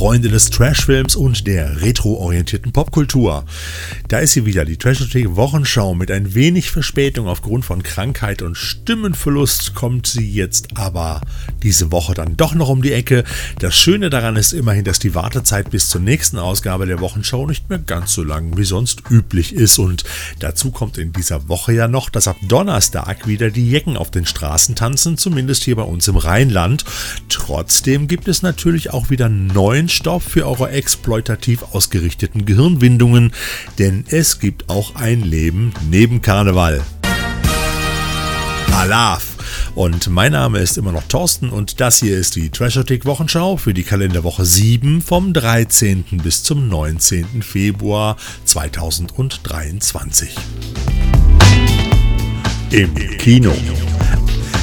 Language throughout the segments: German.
Freunde des Trashfilms und der retroorientierten Popkultur. Da ist sie wieder, die Trashothek Wochenschau mit ein wenig Verspätung aufgrund von Krankheit und Stimmenverlust kommt sie jetzt aber diese Woche dann doch noch um die Ecke. Das Schöne daran ist immerhin, dass die Wartezeit bis zur nächsten Ausgabe der Wochenschau nicht mehr ganz so lang wie sonst üblich ist und dazu kommt in dieser Woche ja noch, dass ab Donnerstag wieder die Jecken auf den Straßen tanzen, zumindest hier bei uns im Rheinland. Trotzdem gibt es natürlich auch wieder neuen Stoff für eure exploitativ ausgerichteten Gehirnwindungen, denn es gibt auch ein Leben neben Karneval. Alaf! Und mein Name ist immer noch Thorsten und das hier ist die Trashotik Wochenschau für die Kalenderwoche 7 vom 13. bis zum 19. Februar 2023. Im Kino.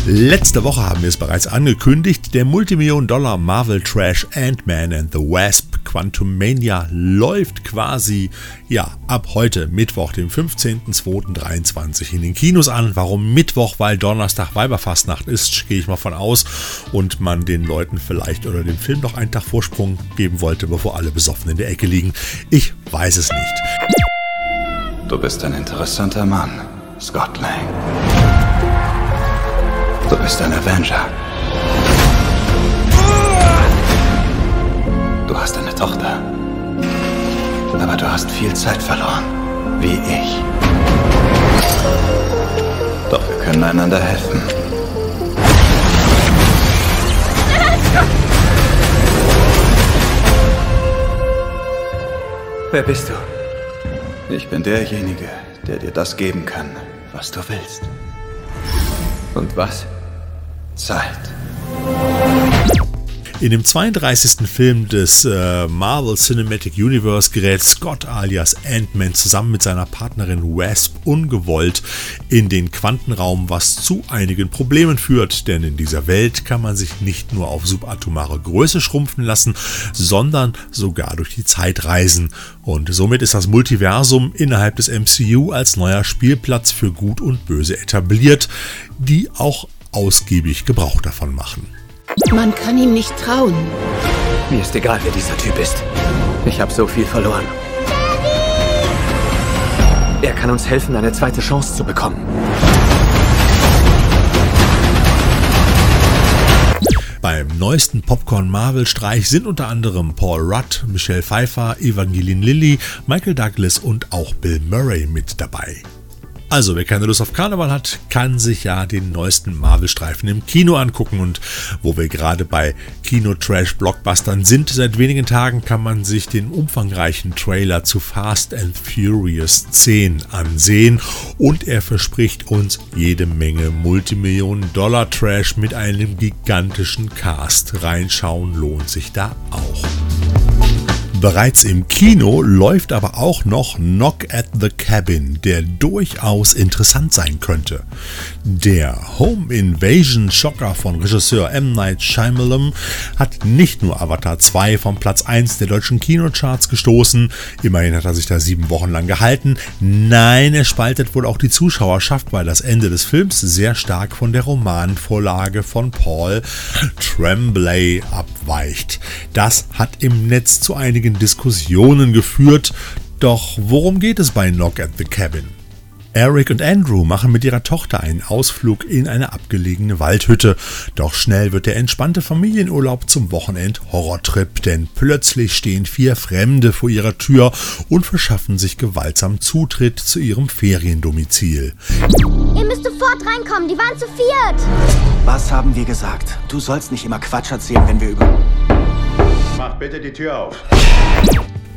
Letzte Woche haben wir es bereits angekündigt, der Multimillion-Dollar Marvel-Trash Ant-Man and the Wasp Quantumania läuft quasi, ja, ab heute Mittwoch, dem 15.02.23 in den Kinos an. Warum Mittwoch? Weil Donnerstag Weiberfastnacht ist, gehe ich mal von aus, und man den Leuten vielleicht oder dem Film noch einen Tag Vorsprung geben wollte, bevor alle besoffen in der Ecke liegen. Ich weiß es nicht. Du bist ein interessanter Mann, Scott Lang. Du bist ein Avenger. Du hast eine Tochter. Aber du hast viel Zeit verloren. Wie ich. Doch wir können einander helfen. Wer bist du? Ich bin derjenige, der dir das geben kann, was du willst. Und was? Zeit. In dem 32. Film des äh, Marvel Cinematic Universe gerät Scott alias Ant-Man zusammen mit seiner Partnerin Wasp ungewollt in den Quantenraum, was zu einigen Problemen führt, denn in dieser Welt kann man sich nicht nur auf subatomare Größe schrumpfen lassen, sondern sogar durch die Zeit reisen. Und somit ist das Multiversum innerhalb des MCU als neuer Spielplatz für Gut und Böse etabliert, die auch ausgiebig Gebrauch davon machen. Man kann ihm nicht trauen. Mir ist egal, wer dieser Typ ist. Ich habe so viel verloren. Er kann uns helfen, eine zweite Chance zu bekommen. Beim neuesten Popcorn-Marvel-Streich sind unter anderem Paul Rudd, Michelle Pfeiffer, Evangeline Lilly, Michael Douglas und auch Bill Murray mit dabei. Also, wer keine Lust auf Karneval hat, kann sich ja den neuesten Marvel-Streifen im Kino angucken. Und wo wir gerade bei Kino-Trash-Blockbustern sind, seit wenigen Tagen kann man sich den umfangreichen Trailer zu Fast and Furious 10 ansehen. Und er verspricht uns jede Menge Multimillionen-Dollar-Trash mit einem gigantischen Cast. Reinschauen lohnt sich da auch. Bereits im Kino läuft aber auch noch Knock at the Cabin, der durchaus interessant sein könnte. Der Home Invasion Schocker von Regisseur M. Night Shyamalan hat nicht nur Avatar 2 vom Platz 1 der deutschen Kinocharts gestoßen, immerhin hat er sich da sieben Wochen lang gehalten, nein, er spaltet wohl auch die Zuschauerschaft, weil das Ende des Films sehr stark von der Romanvorlage von Paul Tremblay abweicht. Das hat im Netz zu einigen Diskussionen geführt. Doch worum geht es bei Knock at the Cabin? Eric und Andrew machen mit ihrer Tochter einen Ausflug in eine abgelegene Waldhütte. Doch schnell wird der entspannte Familienurlaub zum Wochenend-Horrortrip, denn plötzlich stehen vier Fremde vor ihrer Tür und verschaffen sich gewaltsam Zutritt zu ihrem Feriendomizil. Ihr müsst sofort reinkommen, die waren zu viert. Was haben wir gesagt? Du sollst nicht immer Quatsch erzählen, wenn wir über... Mach bitte die Tür auf.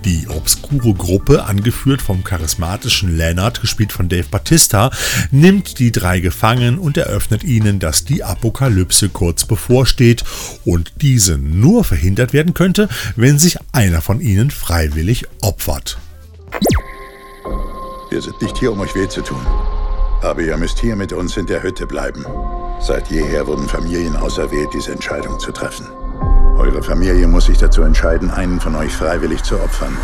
Die obskure Gruppe, angeführt vom charismatischen Leonard, gespielt von Dave Batista, nimmt die drei gefangen und eröffnet ihnen, dass die Apokalypse kurz bevorsteht und diese nur verhindert werden könnte, wenn sich einer von ihnen freiwillig opfert. Wir sind nicht hier, um euch weh zu tun. Aber ihr müsst hier mit uns in der Hütte bleiben. Seit jeher wurden Familien auserwählt, diese Entscheidung zu treffen. Eure Familie muss sich dazu entscheiden, einen von euch freiwillig zu opfern,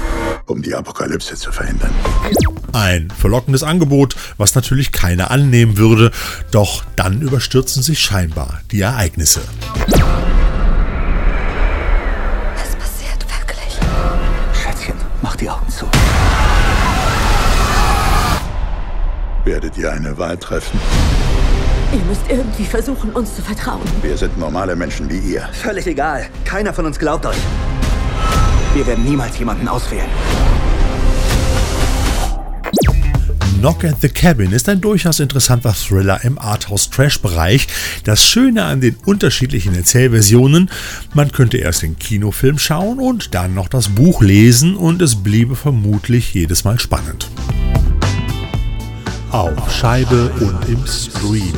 um die Apokalypse zu verhindern. Ein verlockendes Angebot, was natürlich keiner annehmen würde, doch dann überstürzen sich scheinbar die Ereignisse. Was passiert? Wer Mach die Augen zu. Werdet ihr eine Wahl treffen? Ihr müsst irgendwie versuchen, uns zu vertrauen. Wir sind normale Menschen wie ihr. Völlig egal. Keiner von uns glaubt euch. Wir werden niemals jemanden auswählen. Knock at the Cabin ist ein durchaus interessanter Thriller im Arthouse-Trash-Bereich. Das Schöne an den unterschiedlichen Erzählversionen, man könnte erst den Kinofilm schauen und dann noch das Buch lesen und es bliebe vermutlich jedes Mal spannend. Auf Scheibe und im Streaming.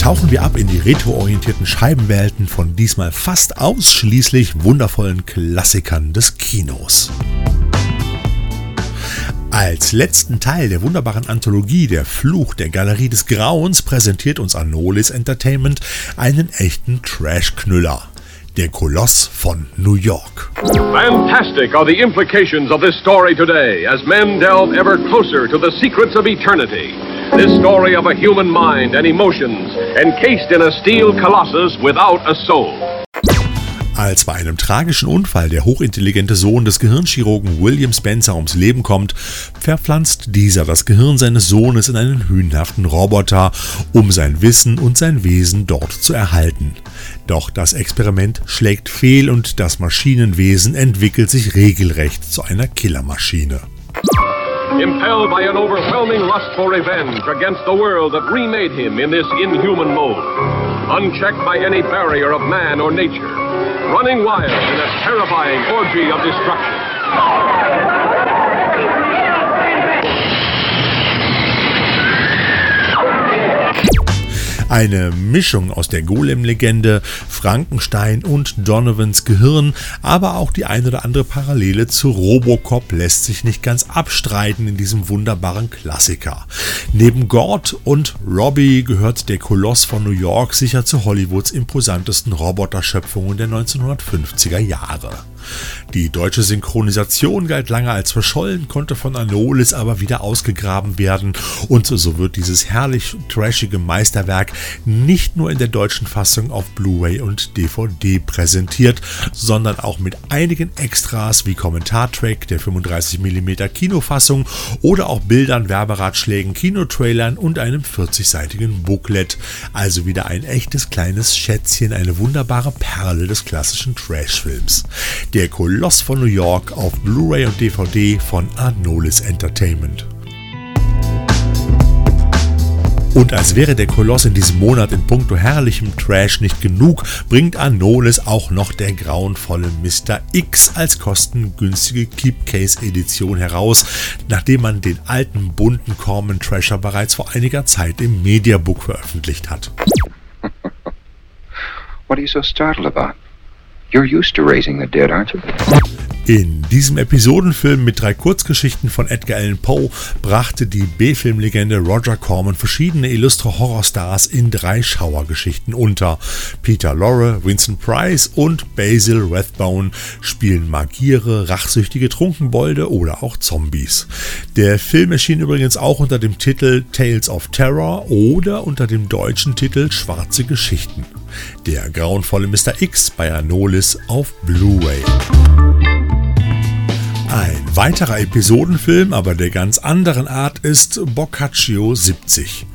Tauchen wir ab in die retroorientierten Scheibenwelten von diesmal fast ausschließlich wundervollen Klassikern des Kinos. Als letzten Teil der wunderbaren Anthologie Der Fluch der Galerie des Grauens präsentiert uns Anolis Entertainment einen echten Trash-Knüller. Der Koloss von New York. Fantastic are the implications of this story today as men delve ever closer to the secrets of eternity. This story of a human mind and emotions encased in a steel colossus without a soul. Als bei einem tragischen Unfall der hochintelligente Sohn des Gehirnchirurgen William Spencer ums Leben kommt, verpflanzt dieser das Gehirn seines Sohnes in einen hünenhaften Roboter, um sein Wissen und sein Wesen dort zu erhalten. Doch das Experiment schlägt fehl und das Maschinenwesen entwickelt sich regelrecht zu einer Killermaschine. Impelled by an overwhelming lust for revenge against the world that remade him in this inhuman mode. Unchecked by any barrier of man or nature. Running wild in a terrifying orgy of destruction. Eine Mischung aus der Golem-Legende, Frankenstein und Donovans Gehirn, aber auch die ein oder andere Parallele zu Robocop lässt sich nicht ganz abstreiten in diesem wunderbaren Klassiker. Neben Gord und Robbie gehört der Koloss von New York sicher zu Hollywoods imposantesten Roboterschöpfungen der 1950er Jahre. Die deutsche Synchronisation galt lange als verschollen, konnte von Anolis aber wieder ausgegraben werden und so wird dieses herrlich trashige Meisterwerk nicht nur in der deutschen Fassung auf Blu-ray und DVD präsentiert, sondern auch mit einigen Extras wie Kommentartrack der 35mm Kinofassung oder auch Bildern, Werberatschlägen, Kinotrailern und einem 40-seitigen Booklet. Also wieder ein echtes kleines Schätzchen, eine wunderbare Perle des klassischen Trashfilms. Der Koloss von New York auf Blu-ray und DVD von Anolis Entertainment. Und als wäre der Koloss in diesem Monat in puncto herrlichem Trash nicht genug, bringt Anolis auch noch der grauenvolle Mr. X als kostengünstige Keepcase-Edition heraus, nachdem man den alten bunten Corman Trasher bereits vor einiger Zeit im Mediabook veröffentlicht hat. What are you so startled about? You're used to raising the dead, aren't you? In diesem Episodenfilm mit drei Kurzgeschichten von Edgar Allan Poe brachte die B-Filmlegende Roger Corman verschiedene illustre Horrorstars in drei Schauergeschichten unter. Peter Lorre, Vincent Price und Basil Rathbone spielen Magiere, rachsüchtige Trunkenbolde oder auch Zombies. Der Film erschien übrigens auch unter dem Titel Tales of Terror oder unter dem deutschen Titel Schwarze Geschichten. Der grauenvolle Mr. X bei Anolis auf Blu-ray. Ein weiterer Episodenfilm, aber der ganz anderen Art, ist Boccaccio 70.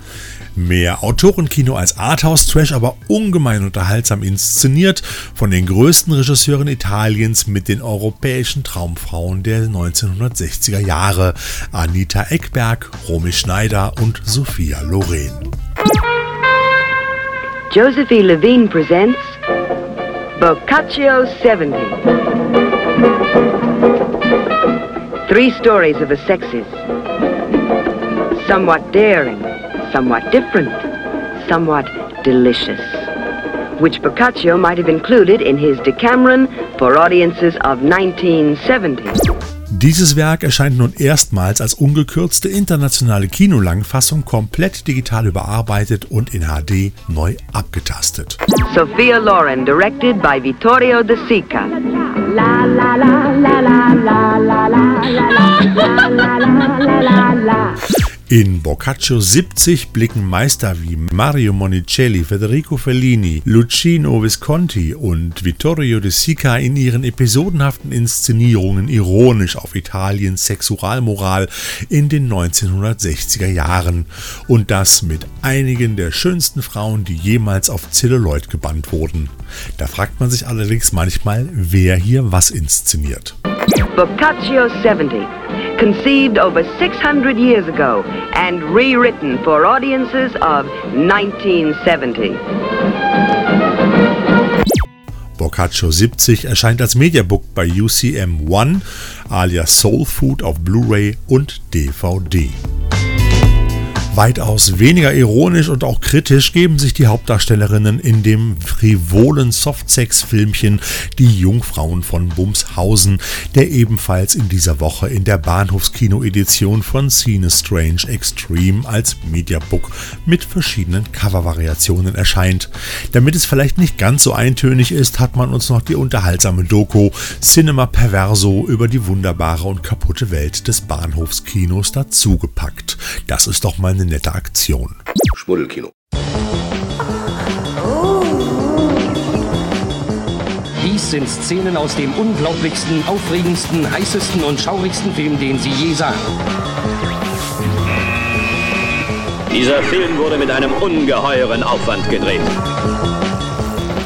Mehr Autorenkino als Arthouse-Trash, aber ungemein unterhaltsam inszeniert von den größten Regisseuren Italiens mit den europäischen Traumfrauen der 1960er Jahre, Anita Eckberg, Romy Schneider und Sophia Loren. Josephine Levine presents Boccaccio 70. Three stories of the sexes. Somewhat daring, somewhat different, somewhat delicious. Which Boccaccio might have included in his Decameron for audiences of 1970. Dieses Werk erscheint nun erstmals als ungekürzte internationale Kinolangfassung komplett digital überarbeitet und in HD neu abgetastet. Sophia Loren, directed by Vittorio De Sica. La la la In Boccaccio 70 blicken Meister wie Mario Monicelli, Federico Fellini, Lucino Visconti und Vittorio De Sica in ihren episodenhaften Inszenierungen ironisch auf Italiens Sexualmoral in den 1960er Jahren. Und das mit einigen der schönsten Frauen, die jemals auf Zelluloid gebannt wurden. Da fragt man sich allerdings manchmal, wer hier was inszeniert. Boccaccio 70, conceived over 600 years ago and rewritten for audiences of 1970. Boccaccio 70 erscheint als Mediabook bei UCM One alias Soul Food auf Blu-ray und DVD. Weitaus weniger ironisch und auch kritisch geben sich die Hauptdarstellerinnen in dem frivolen Softsex-Filmchen Die Jungfrauen von Bumshausen, der ebenfalls in dieser Woche in der Bahnhofskino-Edition von Cine Strange Extreme als Mediabook mit verschiedenen Covervariationen erscheint. Damit es vielleicht nicht ganz so eintönig ist, hat man uns noch die unterhaltsame Doku Cinema Perverso über die wunderbare und kaputte Welt des Bahnhofskinos dazugepackt. Das ist doch mal eine nette Aktion. Schmuddelkino. Dies sind Szenen aus dem unglaublichsten, aufregendsten, heißesten und schaurigsten Film, den Sie je sahen. Dieser Film wurde mit einem ungeheuren Aufwand gedreht.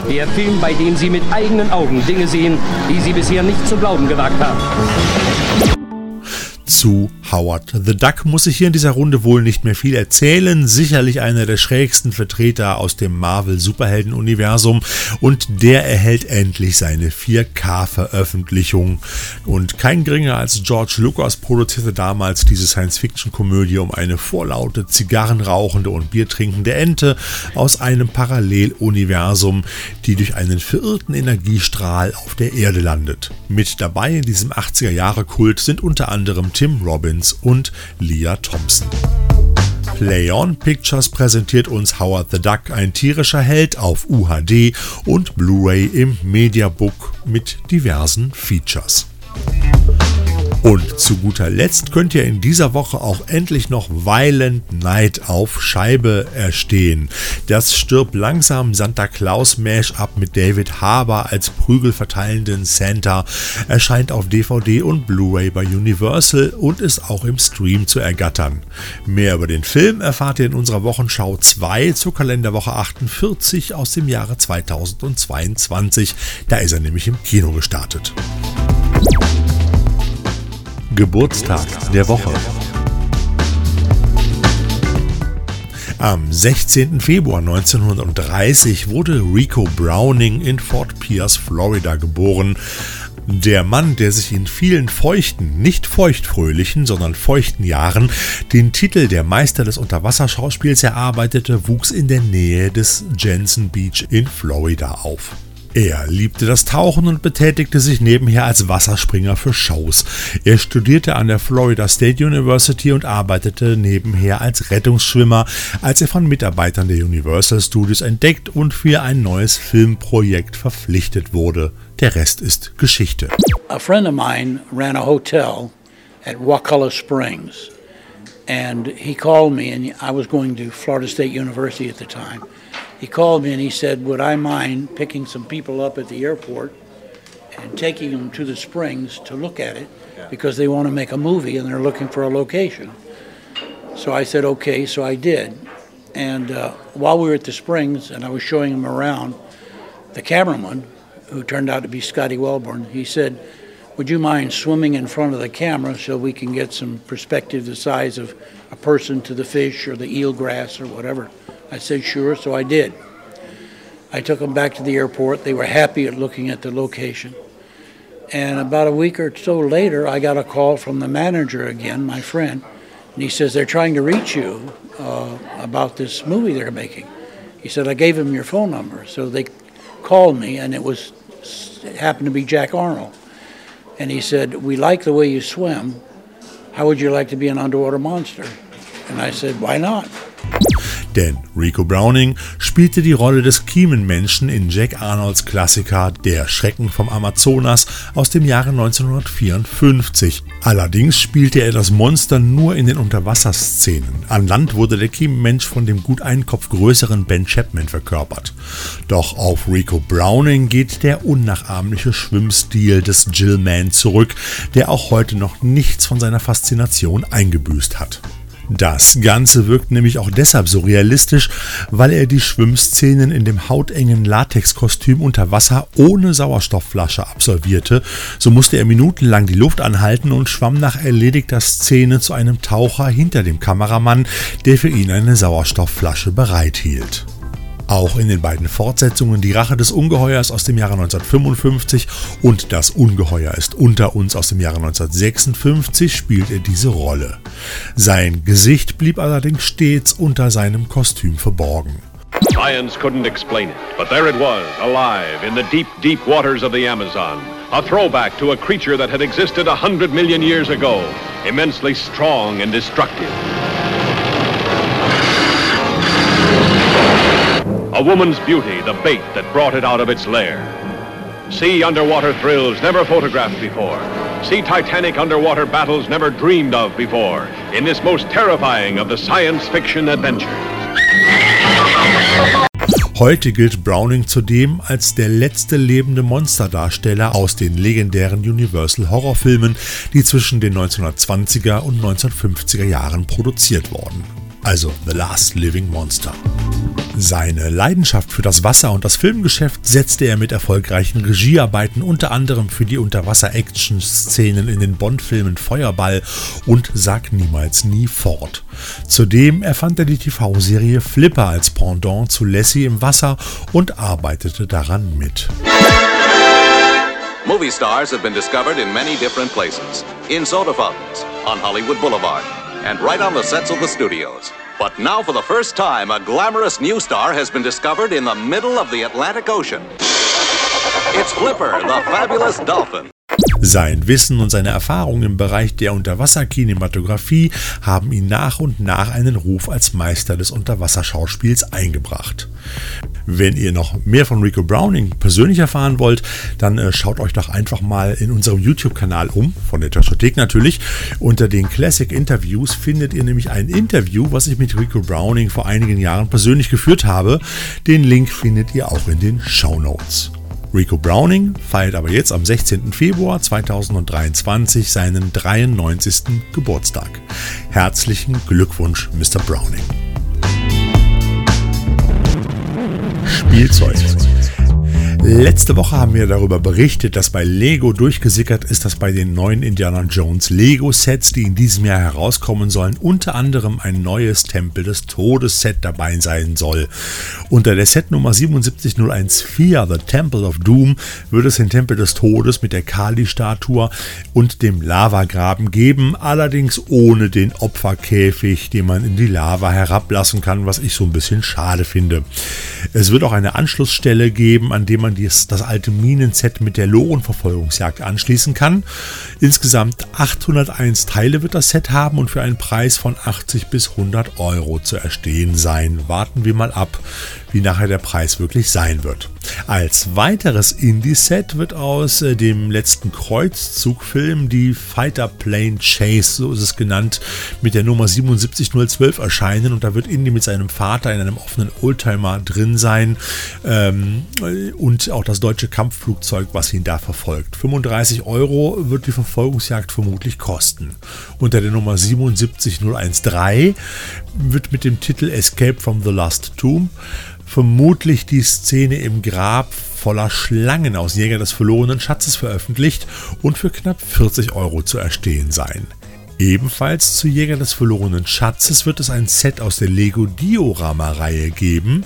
Der Film, bei dem Sie mit eigenen Augen Dinge sehen, die Sie bisher nicht zu glauben gewagt haben. Zu Howard the Duck muss ich hier in dieser Runde wohl nicht mehr viel erzählen. Sicherlich einer der schrägsten Vertreter aus dem Marvel-Superhelden-Universum und der erhält endlich seine 4K-Veröffentlichung. Und kein geringer als George Lucas produzierte damals diese Science-Fiction-Komödie um eine vorlaute, zigarrenrauchende und biertrinkende Ente aus einem Paralleluniversum, die durch einen verirrten Energiestrahl auf der Erde landet. Mit dabei in diesem 80er-Jahre-Kult sind unter anderem Tim Robbins und Leah Thompson. Play On Pictures präsentiert uns Howard the Duck, ein tierischer Held auf UHD und Blu-ray im Mediabook mit diversen Features. Und zu guter Letzt könnt ihr in dieser Woche auch endlich noch Violent Night auf Scheibe erstehen. Das stirbt langsam Santa Claus Mash-up mit David Harbour als prügelverteilenden Santa erscheint auf DVD und Blu-ray bei Universal und ist auch im Stream zu ergattern. Mehr über den Film erfahrt ihr in unserer Wochenschau 2 zur Kalenderwoche 48 aus dem Jahre 2022. Da ist er nämlich im Kino gestartet. Geburtstag der Woche. Am 16. Februar 1930 wurde Rico Browning in Fort Pierce, Florida geboren. Der Mann, der sich in vielen feuchten, nicht feuchtfröhlichen, sondern feuchten Jahren den Titel der Meister des Unterwasserschauspiels erarbeitete, wuchs in der Nähe des Jensen Beach in Florida auf. Er liebte das Tauchen und betätigte sich nebenher als Wasserspringer für Shows. Er studierte an der Florida State University und arbeitete nebenher als Rettungsschwimmer, als er von Mitarbeitern der Universal Studios entdeckt und für ein neues Filmprojekt verpflichtet wurde. Der Rest ist Geschichte. A friend of mine ran a hotel at Wakulla Springs and he called me and I was going to Florida State University at the time. He called me and he said, Would I mind picking some people up at the airport and taking them to the springs to look at it because they want to make a movie and they're looking for a location? So I said, Okay, so I did. And uh, while we were at the springs and I was showing him around, the cameraman, who turned out to be Scotty Wellborn, he said, Would you mind swimming in front of the camera so we can get some perspective the size of a person to the fish or the eelgrass or whatever? I said, sure, so I did. I took them back to the airport. They were happy at looking at the location. And about a week or so later, I got a call from the manager again, my friend, and he says, They're trying to reach you uh, about this movie they're making. He said, I gave him your phone number. So they called me, and it was it happened to be Jack Arnold. And he said, We like the way you swim. How would you like to be an underwater monster? And I said, Why not? Denn Rico Browning spielte die Rolle des Kiemenmenschen in Jack Arnolds Klassiker Der Schrecken vom Amazonas aus dem Jahre 1954. Allerdings spielte er das Monster nur in den Unterwasserszenen. An Land wurde der Kiemenmensch von dem gut einen Kopf größeren Ben Chapman verkörpert. Doch auf Rico Browning geht der unnachahmliche Schwimmstil des Jill Man zurück, der auch heute noch nichts von seiner Faszination eingebüßt hat. Das Ganze wirkt nämlich auch deshalb so realistisch, weil er die Schwimmszenen in dem hautengen Latexkostüm unter Wasser ohne Sauerstoffflasche absolvierte. So musste er minutenlang die Luft anhalten und schwamm nach erledigter Szene zu einem Taucher hinter dem Kameramann, der für ihn eine Sauerstoffflasche bereithielt. Auch in den beiden Fortsetzungen Die Rache des Ungeheuers aus dem Jahre 1955 und Das Ungeheuer ist unter uns aus dem Jahre 1956 spielt er diese Rolle. Sein Gesicht blieb allerdings stets unter seinem Kostüm verborgen. Science couldn't explain it, but there it was, alive in the deep, deep waters of the Amazon. A throwback to a creature that had existed a hundred million years ago, immensely strong and destructive. A woman's beauty, the bait that brought it out of its lair. See underwater thrills never photographed before. See Titanic underwater battles never dreamed of before in this most terrifying of the science fiction adventures. Heute gilt Browning zudem als der letzte lebende Monsterdarsteller aus den legendären Universal Horrorfilmen, die zwischen den 1920er und 1950er Jahren produziert wurden. Also The Last Living Monster. Seine Leidenschaft für das Wasser und das Filmgeschäft setzte er mit erfolgreichen Regiearbeiten unter anderem für die Unterwasser-Action-Szenen in den Bond-Filmen Feuerball und Sag niemals nie fort. Zudem erfand er die TV-Serie Flipper als Pendant zu Lassie im Wasser und arbeitete daran mit. Movie stars have been discovered in many different places. In soda fountains, on Hollywood Boulevard, and right on the sets of the studios. But now, for the first time, a glamorous new star has been discovered in the middle of the Atlantic Ocean. It's Flipper, the fabulous dolphin. Sein Wissen und seine Erfahrungen im Bereich der Unterwasserkinematografie haben ihn nach und nach einen Ruf als Meister des Unterwasserschauspiels eingebracht. Wenn ihr noch mehr von Rico Browning persönlich erfahren wollt, dann äh, schaut euch doch einfach mal in unserem YouTube-Kanal um, von der Taschothek natürlich. Unter den Classic Interviews findet ihr nämlich ein Interview, was ich mit Rico Browning vor einigen Jahren persönlich geführt habe. Den Link findet ihr auch in den Show Notes. Rico Browning feiert aber jetzt am 16. Februar 2023 seinen 93. Geburtstag. Herzlichen Glückwunsch, Mr. Browning. Spielzeug. Letzte Woche haben wir darüber berichtet, dass bei Lego durchgesickert ist, dass bei den neuen Indiana Jones Lego Sets, die in diesem Jahr herauskommen sollen, unter anderem ein neues Tempel des Todes Set dabei sein soll. Unter der Setnummer 77014, The Temple of Doom, wird es den Tempel des Todes mit der Kali-Statue und dem Lavagraben geben, allerdings ohne den Opferkäfig, den man in die Lava herablassen kann, was ich so ein bisschen schade finde. Es wird auch eine Anschlussstelle geben, an dem man dies, das alte Minenset mit der Lorenverfolgungsjagd anschließen kann. Insgesamt 801 Teile wird das Set haben und für einen Preis von 80 bis 100 Euro zu erstehen sein. Warten wir mal ab, wie nachher der Preis wirklich sein wird. Als weiteres Indie-Set wird aus äh, dem letzten Kreuzzugfilm die Fighter Plane Chase, so ist es genannt, mit der Nummer 77012 erscheinen und da wird Indy mit seinem Vater in einem offenen Oldtimer drin sein ähm, und auch das deutsche Kampfflugzeug, was ihn da verfolgt. 35 Euro wird die Verfolgungsjagd vermutlich kosten. Unter der Nummer 77013 wird mit dem Titel Escape from the Last Tomb vermutlich die Szene im Grab voller Schlangen aus Jäger des verlorenen Schatzes veröffentlicht und für knapp 40 Euro zu erstehen sein. Ebenfalls zu Jäger des verlorenen Schatzes wird es ein Set aus der Lego Diorama-Reihe geben,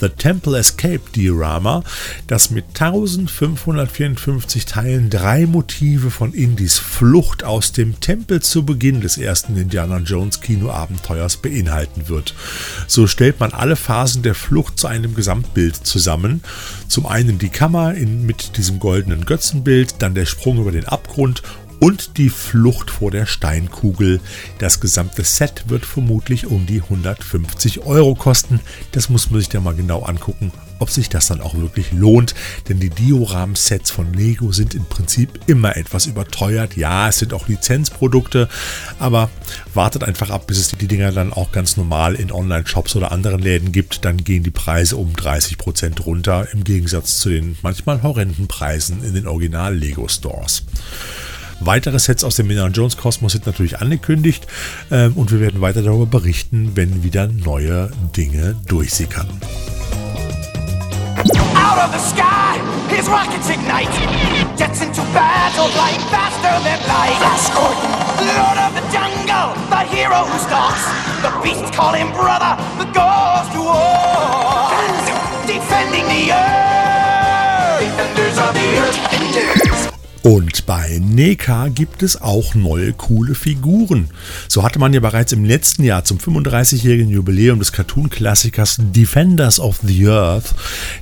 The Temple Escape Diorama, das mit 1554 Teilen drei Motive von Indies Flucht aus dem Tempel zu Beginn des ersten Indiana Jones Kinoabenteuers beinhalten wird. So stellt man alle Phasen der Flucht zu einem Gesamtbild zusammen. Zum einen die Kammer in, mit diesem goldenen Götzenbild, dann der Sprung über den Abgrund und die Flucht vor der Steinkugel. Das gesamte Set wird vermutlich um die 150 Euro kosten. Das muss man sich dann mal genau angucken, ob sich das dann auch wirklich lohnt. Denn die Dioram-Sets von Lego sind im Prinzip immer etwas überteuert. Ja, es sind auch Lizenzprodukte, aber wartet einfach ab, bis es die Dinger dann auch ganz normal in Online-Shops oder anderen Läden gibt. Dann gehen die Preise um 30% runter, im Gegensatz zu den manchmal horrenden Preisen in den Original-Lego-Stores. Weitere Sets aus dem Indiana Jones Kosmos sind natürlich angekündigt ähm, und wir werden weiter darüber berichten, wenn wieder neue Dinge durchsickern. Out of the sky, his rockets ignite. Jets into battle, flying faster than light. Flash Gordon, Lord of the jungle, the hero who stalks. The beasts call him brother, the ghost who walks. Defending the earth. Und bei NECA gibt es auch neue coole Figuren. So hatte man ja bereits im letzten Jahr zum 35-jährigen Jubiläum des Cartoon-Klassikers Defenders of the Earth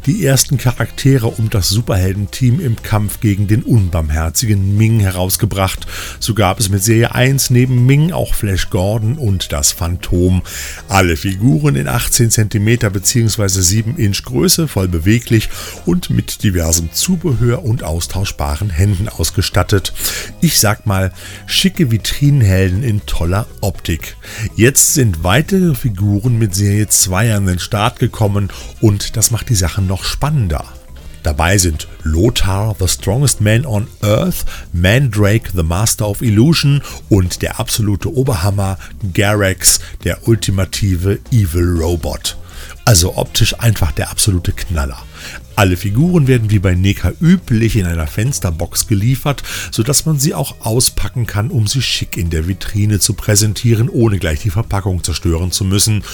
die ersten Charaktere um das Superheldenteam im Kampf gegen den unbarmherzigen Ming herausgebracht. So gab es mit Serie 1 neben Ming auch Flash Gordon und das Phantom. Alle Figuren in 18 cm bzw. 7 Inch Größe, voll beweglich und mit diversem Zubehör und austauschbaren Händen ausgestattet. Ich sag mal, schicke Vitrinenhelden in toller Optik. Jetzt sind weitere Figuren mit Serie 2 an den Start gekommen und das macht die Sache noch spannender. Dabei sind Lothar, The Strongest Man on Earth, Mandrake, The Master of Illusion und der absolute Oberhammer Garax, der ultimative Evil Robot. Also optisch einfach der absolute Knaller. Alle Figuren werden wie bei NECA üblich in einer Fensterbox geliefert, sodass man sie auch auspacken kann, um sie schick in der Vitrine zu präsentieren, ohne gleich die Verpackung zerstören zu müssen.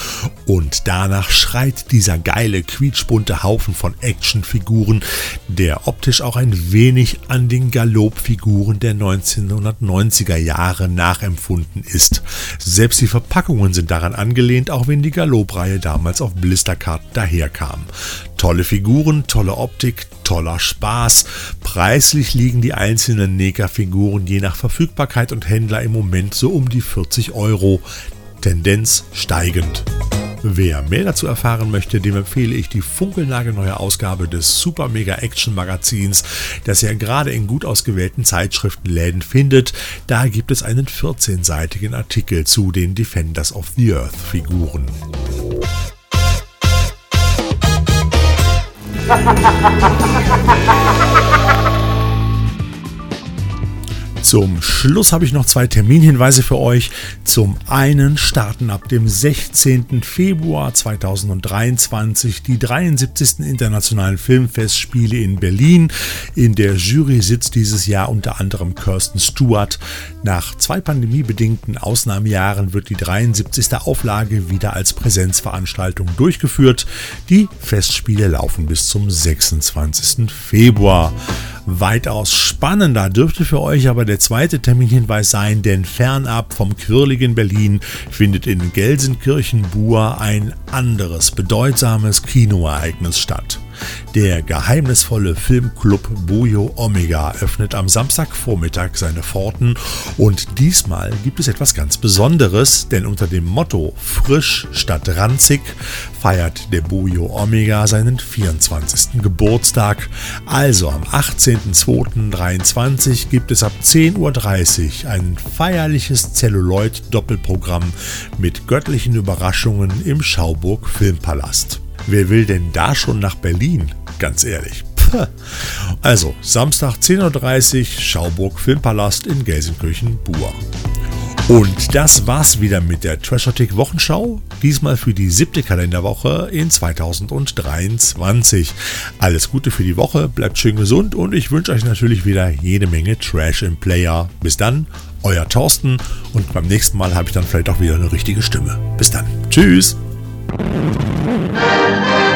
Und danach schreit dieser geile, quietschbunte Haufen von Actionfiguren, der optisch auch ein wenig an den Galop-Figuren der 1990er Jahre nachempfunden ist. Selbst die Verpackungen sind daran angelehnt, auch wenn die Galop-Reihe damals auf Blisterkarten daherkam. Tolle Figuren, tolle Optik, toller Spaß. Preislich liegen die einzelnen NECA-Figuren je nach Verfügbarkeit und Händler im Moment so um die 40 Euro. Tendenz steigend. Wer mehr dazu erfahren möchte, dem empfehle ich die funkelnagelneue Ausgabe des Super Mega Action Magazins, das ihr gerade in gut ausgewählten Zeitschriftenläden findet. Da gibt es einen 14-seitigen Artikel zu den Defenders of the Earth Figuren. Hahaha. Zum Schluss habe ich noch zwei Terminhinweise für euch. Zum einen starten ab dem 16. Februar 2023 die 73. Internationalen Filmfestspiele in Berlin. In der Jury sitzt dieses Jahr unter anderem Kirsten Stewart. Nach zwei pandemiebedingten Ausnahmejahren wird die 73. Auflage wieder als Präsenzveranstaltung durchgeführt. Die Festspiele laufen bis zum 26. Februar. Weitaus spannender dürfte für euch aber der zweite Terminhinweis sein, denn fernab vom quirligen Berlin findet in Gelsenkirchen-Bur ein anderes bedeutsames Kinoereignis statt. Der geheimnisvolle Filmclub Bojo Omega öffnet am Samstagvormittag seine Pforten und diesmal gibt es etwas ganz Besonderes, denn unter dem Motto Frisch statt ranzig feiert der Bojo Omega seinen 24. Geburtstag. Also am 18.02.23 gibt es ab 10.30 Uhr ein feierliches Celluloid-Doppelprogramm mit göttlichen Überraschungen im Schauburg Filmpalast. Wer will denn da schon nach Berlin? Ganz ehrlich. Also, Samstag 10.30 Uhr, Schauburg Filmpalast in Gelsenkirchen-Bur. Und das war's wieder mit der Trashotic Wochenschau. Diesmal für die siebte Kalenderwoche in 2023. Alles Gute für die Woche, bleibt schön gesund und ich wünsche euch natürlich wieder jede Menge Trash im Player. Bis dann, euer Thorsten und beim nächsten Mal habe ich dann vielleicht auch wieder eine richtige Stimme. Bis dann. Tschüss. Thank you.